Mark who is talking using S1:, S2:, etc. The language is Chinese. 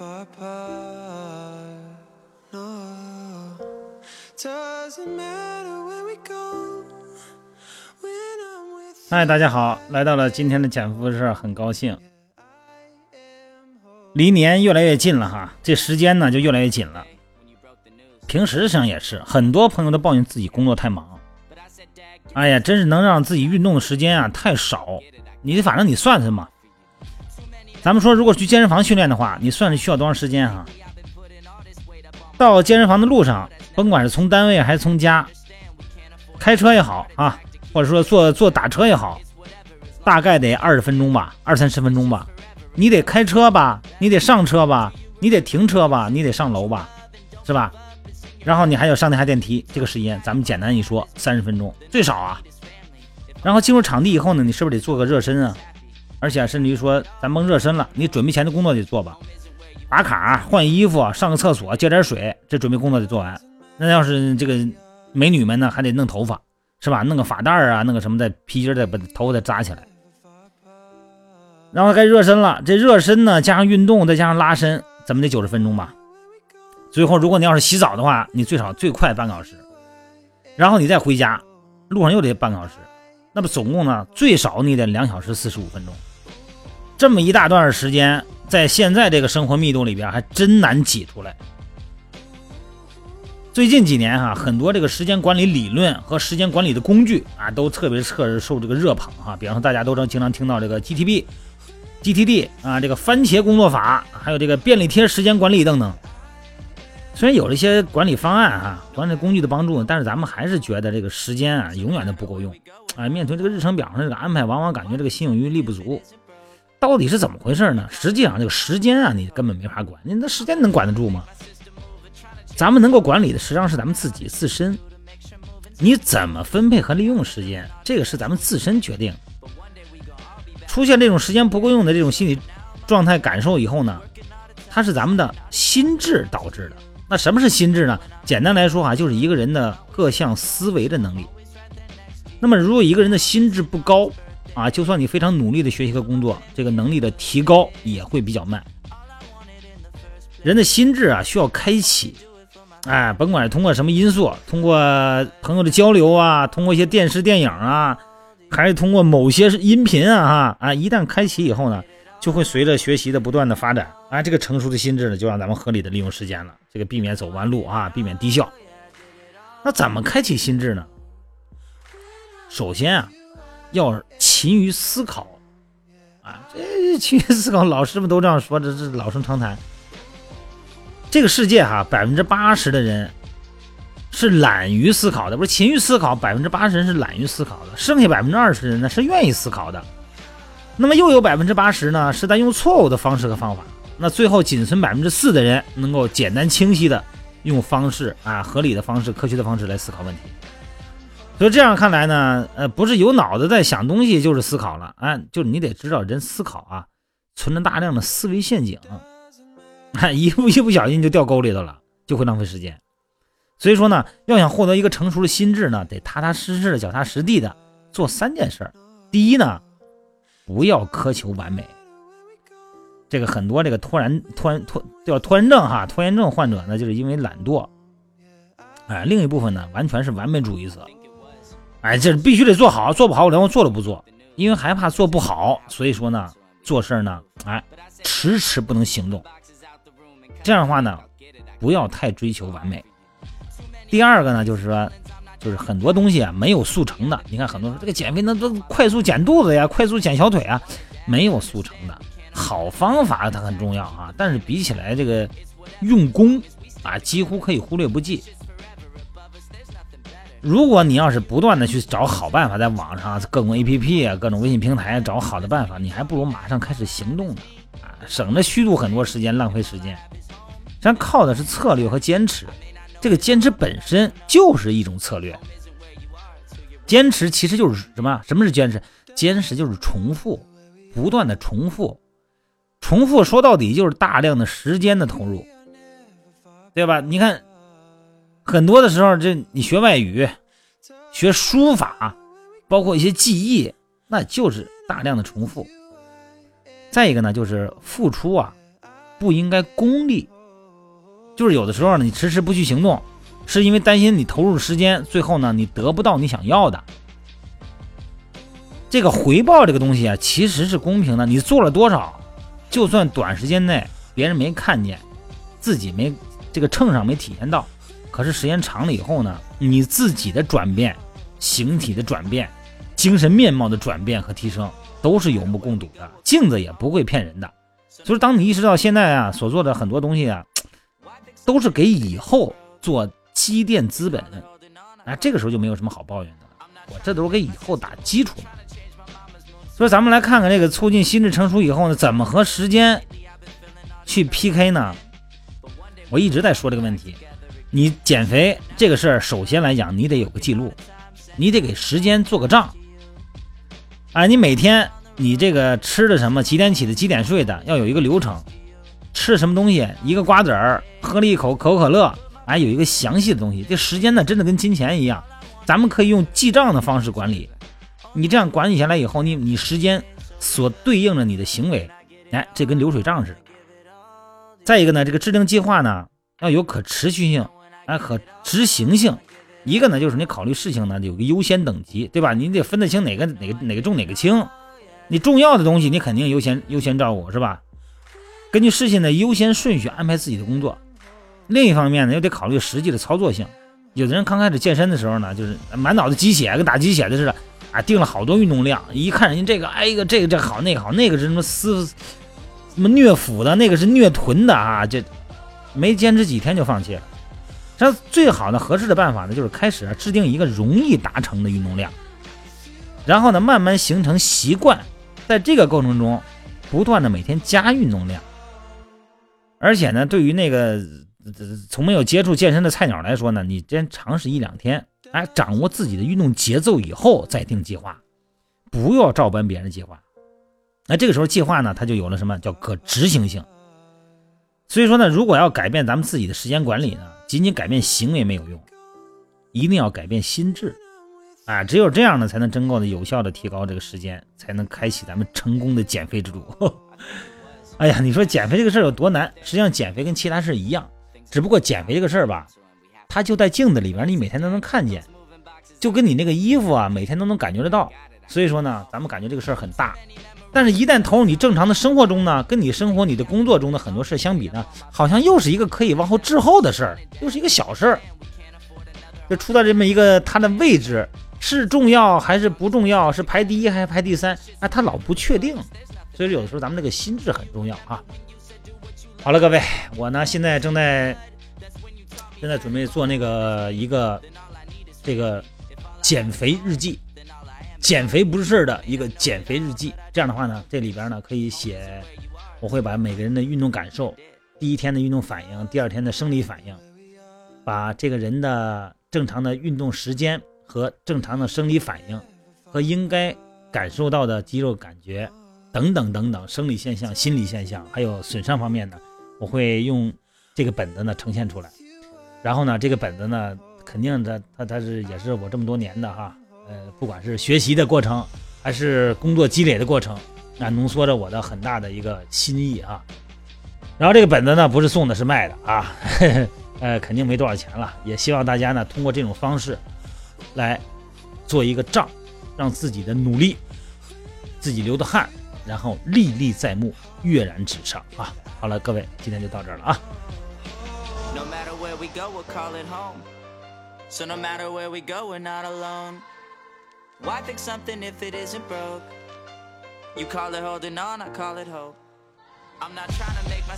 S1: far apart. No, doesn't matter where we go
S2: 嗨，大家好，来到了今天的减负事儿，很高兴。离年越来越近了哈，这时间呢就越来越紧了。平时上也是，很多朋友都抱怨自己工作太忙，哎呀，真是能让自己运动的时间啊太少。你反正你算算嘛，咱们说如果去健身房训练的话，你算是需要多长时间哈？到健身房的路上，甭管是从单位还是从家，开车也好啊，或者说坐坐打车也好，大概得二十分钟吧，二三十分钟吧。你得开车吧，你得上车吧，你得停车吧，你得上楼吧，是吧？然后你还要上那台电梯，这个时间咱们简单一说，三十分钟最少啊。然后进入场地以后呢，你是不是得做个热身啊？而且甚至于说，咱蒙热身了，你准备前的工作得做吧，打卡、换衣服、上个厕所、接点水，这准备工作得做完。那要是这个美女们呢，还得弄头发，是吧？弄个发带啊，弄个什么的皮筋再，把头发再扎起来。然后该热身了，这热身呢，加上运动，再加上拉伸，怎么得九十分钟吧？最后，如果你要是洗澡的话，你最少最快半个小时，然后你再回家，路上又得半个小时，那么总共呢，最少你得两小时四十五分钟。这么一大段时间，在现在这个生活密度里边，还真难挤出来。最近几年哈、很多这个时间管理理论和时间管理的工具啊，都特别特受这个热捧哈、比方说，大家都能经常听到这个 GTB、GTD 啊，这个番茄工作法，还有这个便利贴时间管理等等。虽然有这些管理方案哈、管理工具的帮助，但是咱们还是觉得这个时间啊，永远都不够用。啊，面对这个日程表上这个安排，往往感觉这个心有余力不足。到底是怎么回事呢？实际上，这个时间啊，你根本没法管，你那时间能管得住吗？咱们能够管理的，实际上是咱们自己自身。你怎么分配和利用时间，这个是咱们自身决定。出现这种时间不够用的这种心理状态感受以后呢，它是咱们的心智导致的。那什么是心智呢？简单来说哈、就是一个人的各项思维的能力。那么，如果一个人的心智不高啊，就算你非常努力的学习和工作，这个能力的提高也会比较慢。人的心智啊，需要开启，哎，甭管是通过什么因素，通过朋友的交流啊，通过一些电视电影啊，还是通过某些音频啊，哈啊，一旦开启以后呢，就会随着学习的不断的发展，啊，这个成熟的心智呢，就让咱们合理的利用时间了，这个避免走弯路啊，避免低效。那怎么开启心智呢？首先啊，要勤于思考啊，这勤于思考，老师们都这样说，这这老生常谈。这个世界哈、百分之八十的人是懒于思考的，不是勤于思考，百分之八十人是懒于思考的，剩下百分之二十人呢是愿意思考的。那么又有百分之八十呢是在用错误的方式和方法，那最后仅存百分之四的人能够简单清晰的用方式啊合理的方式、科学的方式来思考问题。所以这样看来呢，呃，不是有脑子在想东西就是思考了，啊，就是你得知道人思考啊，存着大量的思维陷阱，啊，一不一不小心就掉沟里头了，就会浪费时间。所以说呢，要想获得一个成熟的心智呢，得踏踏实实的、脚踏实地的做三件事。第一呢，不要苛求完美。这个很多这个拖延拖延拖叫拖延症哈，拖延症患者呢，就是因为懒惰，哎，另一部分呢，完全是完美主义者。哎，这必须得做好，做不好我连我做都不做，因为害怕做不好，所以说呢，做事呢，哎，迟迟不能行动。这样的话呢，不要太追求完美。第二个呢，就是说，就是很多东西啊没有速成的。你看很多这个减肥那都快速减肚子呀，快速减小腿啊，没有速成的。好方法它很重要啊，但是比起来这个用功啊，几乎可以忽略不计。如果你要是不断的去找好办法，在网上各种 APP 啊、各种微信平台找好的办法，你还不如马上开始行动呢，啊，省着虚度很多时间，浪费时间。咱靠的是策略和坚持，这个坚持本身就是一种策略。坚持其实就是什么？什么是坚持？坚持就是重复，不断的重复，重复说到底就是大量的时间的投入，对吧？你看。很多的时候，这你学外语、学书法，包括一些记忆，那就是大量的重复。再一个呢，就是付出啊，不应该功利。就是有的时候呢，你迟迟不去行动，是因为担心你投入时间，最后呢，你得不到你想要的。这个回报这个东西啊，其实是公平的。你做了多少，就算短时间内别人没看见，自己没这个秤上没体现到，可是时间长了以后呢，你自己的转变、形体的转变、精神面貌的转变和提升，都是有目共睹的。镜子也不会骗人的。所以，当你意识到现在啊所做的很多东西啊，都是给以后做积淀资本，那，这个时候就没有什么好抱怨的了。我这都是给以后打基础。所以咱们来看看这个促进心智成熟以后呢，怎么和时间去 PK 呢？我一直在说这个问题。你减肥这个事儿，首先来讲，你得有个记录，你得给时间做个账。啊，你每天你这个吃的什么，几点起的，几点睡的，要有一个流程。吃什么东西，一个瓜子儿，喝了一口可口可乐，哎，有一个详细的东西。这时间呢，真的跟金钱一样，咱们可以用记账的方式管理。你这样管理下来以后，你你时间所对应着你的行为，哎，这跟流水账似的。再一个呢，这个制定计划呢要有可持续性，哎，可执行性。一个呢就是你考虑事情呢有个优先等级，对吧？你得分得清哪个哪个哪个重哪个轻。你重要的东西你肯定优先优先照顾，是吧？根据事情的优先顺序安排自己的工作。另一方面呢，又得考虑实际的操作性。有的人刚开始健身的时候呢，就是满脑子鸡血，跟打鸡血的似的。啊，定了好多运动量，一看人家这个，哎个这个这好，那个好，那个是什么撕什么虐腹的，那个是虐臀的啊，这没坚持几天就放弃了。这最好的合适的办法呢，就是开始啊制定一个容易达成的运动量，然后呢慢慢形成习惯，在这个过程中不断的每天加运动量，而且呢，对于那个从没有接触健身的菜鸟来说呢，你先尝试一两天。哎，掌握自己的运动节奏以后再定计划，不要照搬别人的计划。那这个时候计划呢，它就有了什么叫可执行性。所以说呢，如果要改变咱们自己的时间管理呢，仅仅改变行为没有用，一定要改变心智。啊，只有这样呢，才能真够的有效的提高这个时间，才能开启咱们成功的减肥之路。哎呀，你说减肥这个事儿有多难？实际上减肥跟其他事儿一样，只不过减肥这个事儿吧。它就在镜子里边，你每天都能看见，就跟你那个衣服啊，每天都能感觉得到。所以说呢，咱们感觉这个事儿很大，但是一旦投入你正常的生活中呢，跟你生活、你的工作中的很多事相比呢，好像又是一个可以往后滞后的事儿，又是一个小事儿。就出到这么一个它的位置是重要还是不重要，是排第一还是排第三？啊，它老不确定。所以有的时候咱们这个心智很重要啊。好了，各位，我呢现在正在。正在准备做那个一个这个减肥日记，减肥不是事儿的一个减肥日记。这样的话呢，这里边呢可以写，我会把每个人的运动感受、第一天的运动反应、第二天的生理反应，把这个人的正常的运动时间和正常的生理反应和应该感受到的肌肉感觉等等等等生理现象、心理现象，还有损伤方面的，我会用这个本子呢呈现出来。然后呢，这个本子呢，肯定它它它是也是我这么多年的哈，呃，不管是学习的过程，还是工作积累的过程，那浓缩着我的很大的一个心意啊。然后这个本子呢，不是送的，是卖的啊，呃，肯定没多少钱了。也希望大家呢，通过这种方式，来做一个账，让自己的努力、自己流的汗，然后历历在目，跃然纸上啊。好了，各位，今天就到这儿了啊。No matter where we go, we'll call it home. So no matter where we go, we're not alone. Why fix something if it isn't broke? You call it holding on, I call it hope. I'm not trying to make my